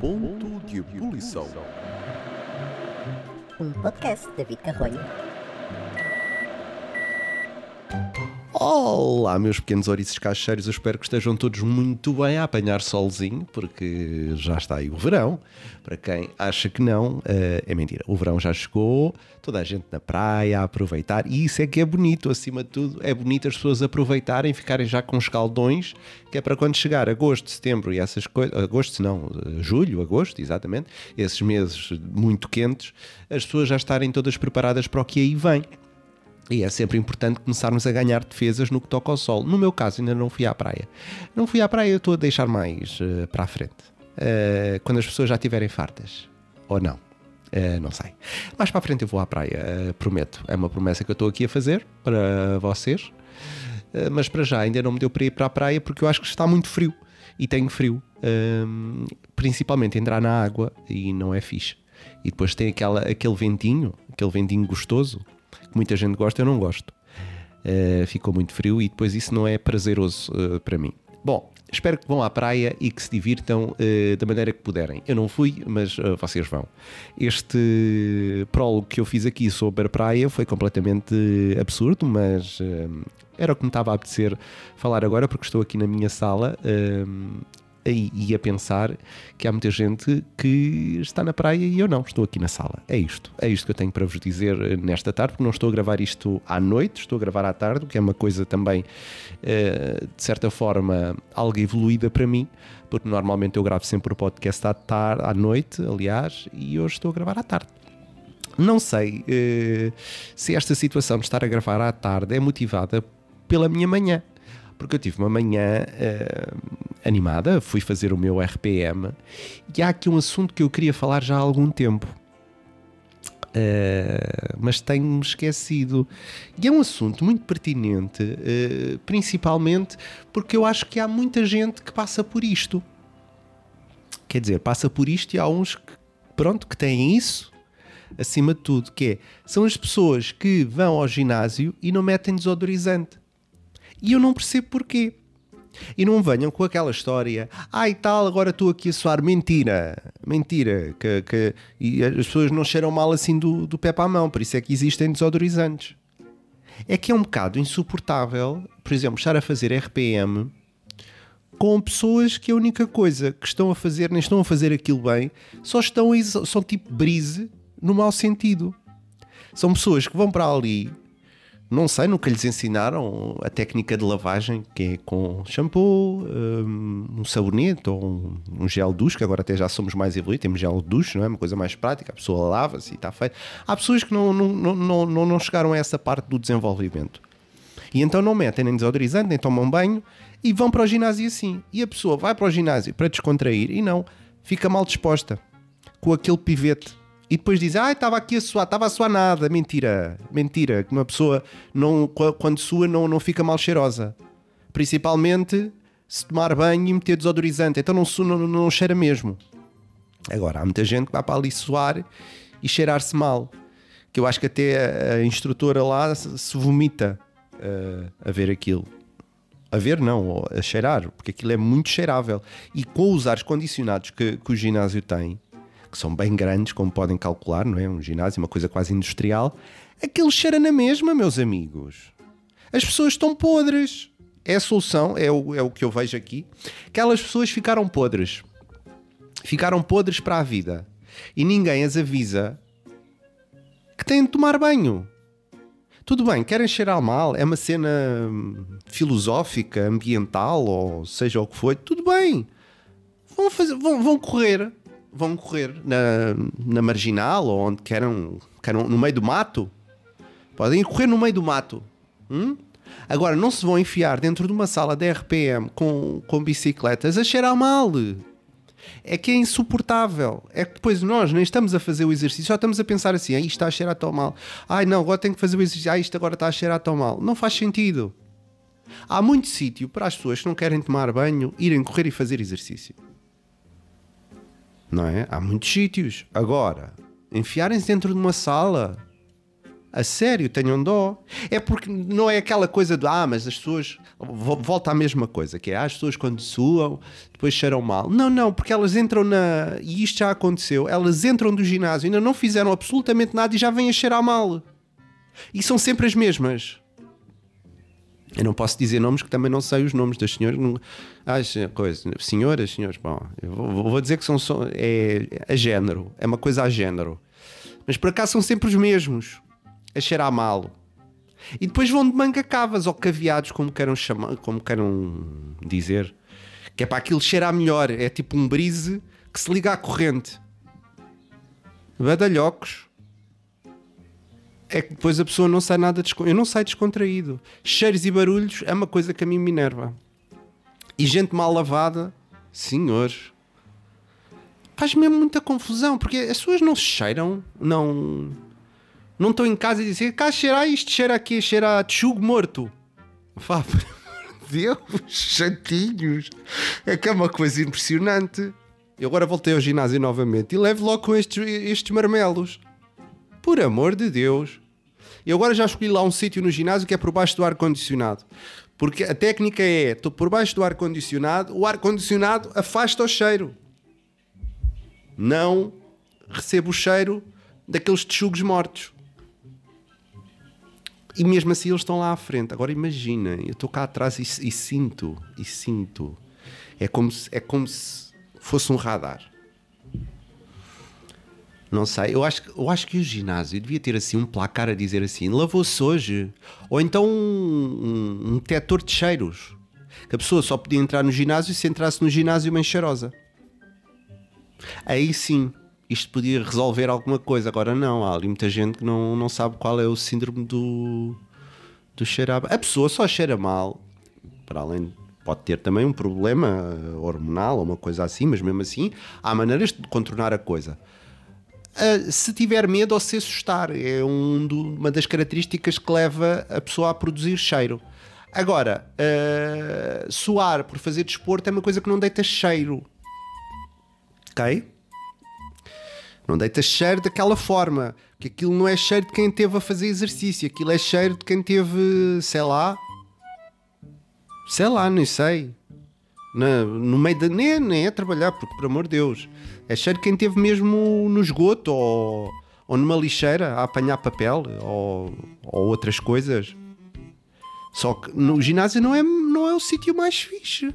Ponto de ebulição. Um podcast de David Carrolho. Olá, meus pequenos ouriços cacheiros, eu espero que estejam todos muito bem a apanhar solzinho, porque já está aí o verão. Para quem acha que não, eh, é mentira. O verão já chegou, toda a gente na praia a aproveitar, e isso é que é bonito, acima de tudo, é bonito as pessoas aproveitarem, ficarem já com escaldões, que é para quando chegar agosto, setembro e essas coisas, agosto não, eh, julho, agosto, exatamente, esses meses muito quentes, as pessoas já estarem todas preparadas para o que aí vem. E é sempre importante começarmos a ganhar defesas no que toca ao sol. No meu caso, ainda não fui à praia. Não fui à praia, eu estou a deixar mais uh, para a frente. Uh, quando as pessoas já estiverem fartas. Ou não. Uh, não sei. Mais para a frente eu vou à praia, prometo. É uma promessa que eu estou aqui a fazer para vocês. mas para já ainda não me deu para ir para a praia porque eu acho que está muito frio. E tenho frio. Ehm, principalmente entrar na água e não é fixe. E depois tem aquela, aquele ventinho, aquele ventinho gostoso muita gente gosta, eu não gosto. Uh, ficou muito frio e depois isso não é prazeroso uh, para mim. Bom, espero que vão à praia e que se divirtam uh, da maneira que puderem. Eu não fui, mas vocês vão. Este prólogo que eu fiz aqui sobre a praia foi completamente absurdo, mas era o que me estava a apetecer falar agora, porque estou aqui na minha sala e a pensar que há muita gente que está na praia e eu não, estou aqui na sala. É isto. É isto que eu tenho para vos dizer eh, nesta tarde, porque não estou a gravar isto à noite, estou a gravar à tarde, o que é uma coisa também, eh, de certa forma, algo evoluída para mim, porque normalmente eu gravo sempre o podcast à, tarde, à noite, aliás, e hoje estou a gravar à tarde. Não sei uh, se esta situação de estar a gravar à tarde é motivada pela minha manhã porque eu tive uma manhã animada, fui fazer o meu RPM e há aqui um assunto que eu queria falar já há algum tempo. Uh, mas tenho-me esquecido. E é um assunto muito pertinente, uh, principalmente porque eu acho que há muita gente que passa por isto. Quer dizer, passa por isto e há uns que, pronto, que têm isso acima de tudo, que é, são as pessoas que vão ao ginásio e não metem desodorizante. E eu não percebo porquê. E não venham com aquela história, ah e tal, agora estou aqui a soar mentira, mentira, que, que e as pessoas não cheiram mal assim do, do pé para a mão, por isso é que existem desodorizantes. É que é um bocado insuportável, por exemplo, estar a fazer RPM com pessoas que a única coisa que estão a fazer, nem estão a fazer aquilo bem, só estão, são tipo brise no mau sentido. São pessoas que vão para ali não sei, nunca lhes ensinaram a técnica de lavagem, que é com shampoo, hum, um sabonete ou um, gel duche, que agora até já somos mais evoluídos, temos gel duche, não é? Uma coisa mais prática, a pessoa lava-se e está feito. Há pessoas que não, não, não, não, não chegaram a essa parte do desenvolvimento. E então não metem nem desodorizante, nem tomam banho e vão para o ginásio assim. E a pessoa vai para o ginásio para descontrair e não, fica mal disposta com aquele pivete e depois diz, ah, estava aqui a suar, estava a suar nada. Mentira, mentira, que uma pessoa não, quando sua não, não fica mal cheirosa. Principalmente se tomar banho e meter desodorizante, então não, não, não cheira mesmo. Agora, há muita gente que vai para ali suar e cheirar-se mal. Que eu acho que até a instrutora lá se vomita uh, a ver aquilo. A ver, não, a cheirar, porque aquilo é muito cheirável. E com os ares condicionados que, que o ginásio tem, que são bem grandes, como podem calcular, não é? Um ginásio, uma coisa quase industrial. Aquilo cheira na mesma, meus amigos. As pessoas estão podres. É a solução, é o, é o que eu vejo aqui. Aquelas pessoas ficaram podres. Ficaram podres para a vida. E ninguém as avisa que têm de tomar banho. Tudo bem, querem cheirar mal, é uma cena hum, filosófica, ambiental, ou seja o que for, tudo bem. Vão, fazer, vão, vão correr, vão correr na, na marginal ou onde queiram, queiram, no meio do mato. Podem correr no meio do mato. Hum? Agora, não se vão enfiar dentro de uma sala de RPM com, com bicicletas a cheirar mal. É que é insuportável. É que depois nós nem estamos a fazer o exercício, só estamos a pensar assim: ah, isto está a cheirar tão mal. Ai não, agora tenho que fazer o exercício. Ah, isto agora está a cheirar tão mal. Não faz sentido. Há muito sítio para as pessoas que não querem tomar banho irem correr e fazer exercício não é? Há muitos sítios. Agora, enfiarem-se dentro de uma sala A sério, tenham dó. É porque não é aquela coisa de, ah, mas as pessoas. vo- Volta à mesma coisa, que é, ah, as pessoas quando suam, depois cheiram mal. Não, não, porque elas entram na. E isto já aconteceu, elas entram do ginásio, ainda não fizeram absolutamente nada e já vêm a cheirar mal. E são sempre as mesmas. Eu não posso dizer nomes que também não sei os nomes das senhoras. Não... Ah, se- coisa. Senhoras, senhores, bom, eu vou, vou dizer que são só. É a género. É uma coisa a género. Mas por acaso são sempre os mesmos. A cheirar mal. E depois vão de manga cavas ou caveados, como queiram chamar, como queiram dizer. Que é para aquilo cheirar melhor. É tipo um brise que se liga à corrente. Badalhocos é que depois a pessoa não sai nada. Eu não saio descontraído. Cheiros e barulhos é uma coisa que a mim me enerva. E gente mal lavada, senhores, faz mesmo muita confusão, porque as pessoas não se cheiram, não. Não estão em casa e dizem cá cheira isto, cheira aqui, cheira a tchugo morto. Vá, por Deus, chatinhos. É que é uma coisa impressionante. Eu agora voltei ao ginásio novamente e levo logo com estes, estes marmelos. Por amor de Deus. Eu agora já escolhi lá um sítio no ginásio que é por baixo do ar-condicionado. Porque a técnica é: estou por baixo do ar-condicionado, o ar-condicionado afasta o cheiro. Não recebo o cheiro daqueles texugos mortos. E mesmo assim eles estão lá à frente. Agora imagina, eu estou cá atrás e, e sinto, e sinto. É como se, é como se fosse um radar. Não sei, eu acho, que- eu acho que o ginásio devia ter assim um placar a dizer assim: lavou-se hoje. Ou então um, um, um detector de cheiros. Que a pessoa só podia entrar no ginásio se entrasse no ginásio bem cheirosa. Aí sim, isto podia resolver alguma coisa. Agora não, há ali muita gente que não, não sabe qual é o síndrome do, do cheirar. A pessoa só cheira mal, para além. Pode ter também um problema eh, hormonal ou uma coisa assim, mas mesmo assim há maneiras de contornar a coisa. Uh, se tiver medo ou se assustar. É um do- uma das características que leva a pessoa a produzir cheiro. Agora, uh, suar por fazer desporto é uma coisa que não deita cheiro. Ok? Não deita cheiro daquela forma. Que aquilo não é cheiro de quem teve a fazer exercício. Aquilo é cheiro de quem teve, sei lá. Sei lá, nem sei. Na- no meio da. Nem, nem é trabalhar, porque por amor de Deus. É cheiro quem teve mesmo no esgoto ou, ou numa lixeira a apanhar papel ou, ou outras coisas. Só que no ginásio não é, não é o sítio mais fixe.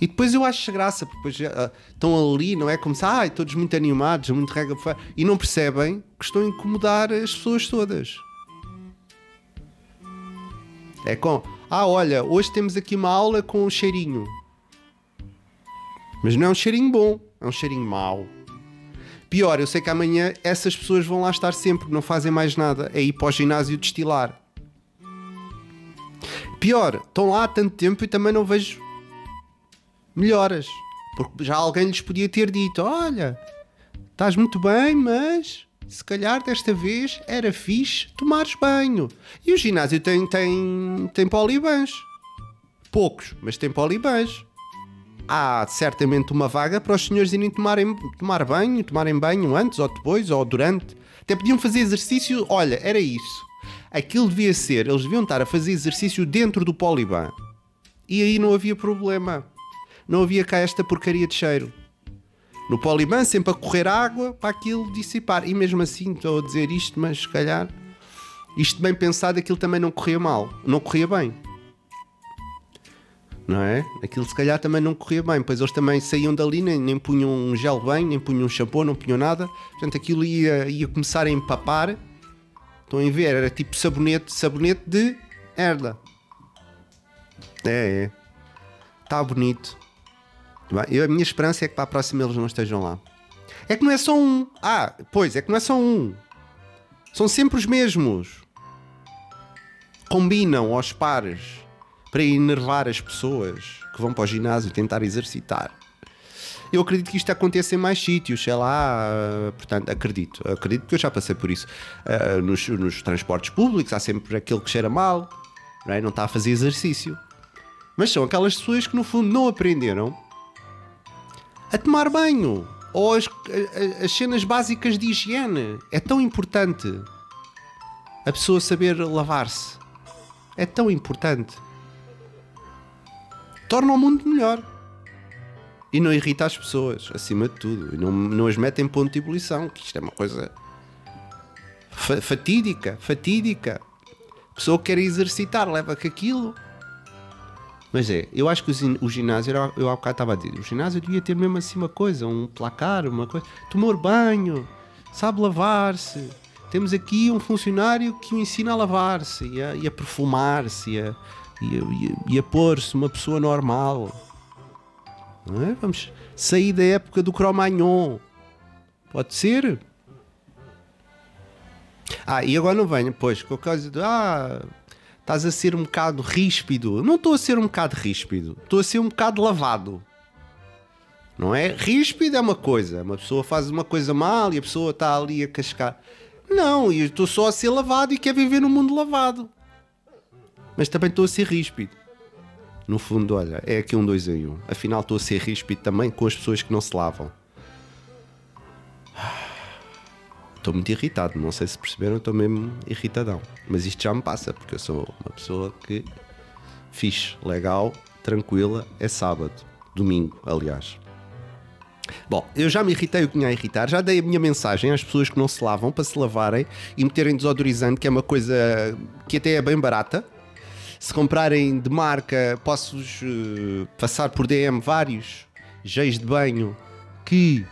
E depois eu acho graça, porque depois ah, estão ali, não é? Como se, ah, todos muito animados, muito fora", e não percebem que estão a incomodar as pessoas todas. É com, ah, olha, hoje temos aqui uma aula com um cheirinho. Mas não é um cheirinho bom, é um cheirinho mau. Pior, eu sei que amanhã essas pessoas vão lá estar sempre, não fazem mais nada, é ir para o ginásio destilar. Pior, estão lá há tanto tempo e também não vejo melhoras. Porque já alguém lhes podia ter dito: Olha, estás muito bem, mas se calhar desta vez era fixe tomares banho. E o ginásio tem, tem, tem polibãs. Poucos, mas tem polibãs. Há certamente uma vaga para os senhores irem tomarem, tomar banho, tomarem banho antes ou depois ou durante. Até podiam fazer exercício. Olha, era isso. Aquilo devia ser, eles deviam estar a fazer exercício dentro do poliban. E aí não havia problema. Não havia cá esta porcaria de cheiro. No poliban sempre a correr água para aquilo dissipar. E mesmo assim estou a dizer isto, mas se calhar isto bem pensado aquilo também não corria mal. Não corria bem. Não é? Aquilo se calhar também não corria bem. Pois eles também saíam dali, nem, nem punham um gel bem, nem punham um shampoo, não punham nada. Portanto aquilo ia, ia começar a empapar. Estão a ver? Era tipo sabonete, sabonete de herda. É, é. Está bonito. Eu- a minha esperança é que para a próxima eles não estejam lá. É que não é só um. Ah, pois, é que não é só um. São sempre os mesmos. Combinam aos pares para enervar as pessoas que vão para o ginásio tentar exercitar. Eu acredito que isto aconteça em mais sítios, sei lá, ah, portanto, acredito, acredito porque eu já passei por isso. Ah, nos, nos transportes públicos há sempre aquele que cheira mal, não, é? não está a fazer exercício. Mas são aquelas pessoas que no fundo não aprenderam a tomar banho ou as, as cenas básicas de higiene. É tão importante. A pessoa saber lavar-se. É tão importante. Torna o mundo melhor. E não irrita as pessoas, acima de tudo. E não, não as mete em ponto de ebulição, que isto é uma coisa fa- fatídica, fatídica. A pessoa que quer exercitar, leva com aquilo. Mas é, eu acho que o, gin- o ginásio, eu há bocado estava a dizer, o ginásio devia ter mesmo assim uma coisa, um placar, uma coisa. Tomar banho, sabe lavar-se. Temos aqui um funcionário que o ensina a lavar-se e a, a perfumar-se a, e a, e a- e a pôr-se uma pessoa normal. É? Vamos sair da época do Cromagnon. Pode ser? Ah, e agora não venho, pois, com a coisa de. Ah, estás a ser um bocado ríspido. Não estou a ser um bocado ríspido, estou a ser um bocado lavado. Não é? Ríspido é uma coisa, uma pessoa faz uma coisa mal e a pessoa está ali a cascar. Não, eu estou só a ser lavado e quero viver num mundo lavado. Mas também estou a ser ríspido. No fundo, olha, é aqui um dois em um. Afinal, estou a ser ríspido também com as pessoas que não se lavam. Estou muito irritado, não sei se perceberam, estou mesmo irritadão. Mas isto já me passa, porque eu sou uma pessoa que fixe, legal, tranquila, é sábado, domingo, aliás. Bom, eu já me irritei o que tinha a irritar, já dei a minha mensagem às pessoas que não se lavam para se lavarem e meterem desodorizante, que é uma coisa que até é bem barata. Se comprarem de marca, posso-vos eh, passar por DM vários géis de banho que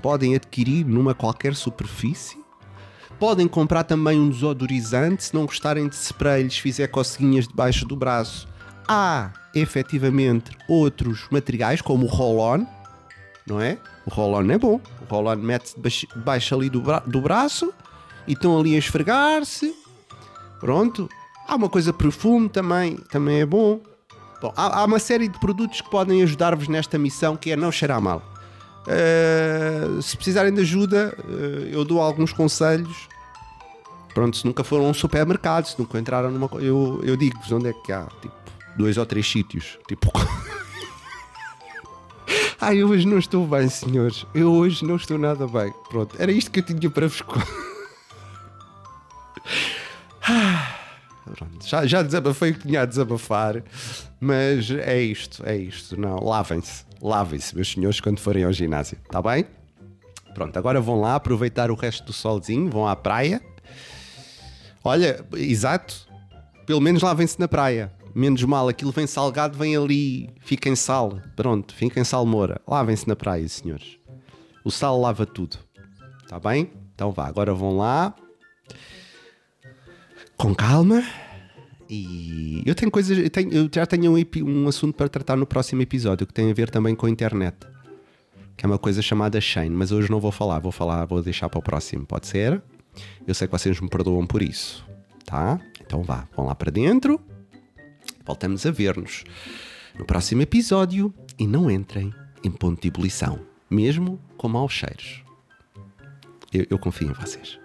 podem adquirir numa qualquer superfície. Podem comprar também um desodorizante, se não gostarem de spray, lhes fizer coceguinhas debaixo do braço. Há, efetivamente, outros materiais, como o roll-on, não é? O roll-on é bom. O roll-on mete-se debaixo ali do, bra- do braço e estão ali a esfregar-se. Pronto. Há uma coisa perfume também, também é bom. Bom, há, há uma série de produtos que podem ajudar-vos nesta missão que é não cheirar mal. Uh, se precisarem de ajuda, uh, eu dou alguns conselhos. Pronto, se nunca foram a um supermercado, se nunca entraram numa. Eu, eu digo-vos onde é que há, tipo, dois ou três sítios. Tipo. Ai, eu hoje não estou bem, senhores. Eu hoje não estou nada bem. Pronto, era isto que eu tinha para vos. Pronto, já, já desabafei o que tinha a desabafar, mas é isto, é isto. Não, lavem-se, lavem-se, meus senhores, quando forem ao ginásio, está bem? Pronto, agora vão lá aproveitar o resto do solzinho, vão à praia. Olha, exato, pelo menos lavem-se na praia. Menos mal, aquilo vem salgado, vem ali, fica em sal. Pronto, fica em salmoura. Lavem-se na praia, senhores. O sal lava tudo. Está bem? Então vá, agora vão lá. Com calma. E eu tenho coisas, eu, tenho- eu já tenho um, um assunto para tratar no próximo episódio que tem a ver também com a internet. Que é uma coisa chamada Shane, mas hoje não vou falar, vou falar, vou deixar para o próximo, pode ser? Eu sei que vocês me perdoam por isso, tá? Então vá, vão lá para dentro. Voltamos a ver-nos no próximo episódio e não entrem em ponto de ebulição, mesmo com maus cheiros. Eu, eu confio em vocês.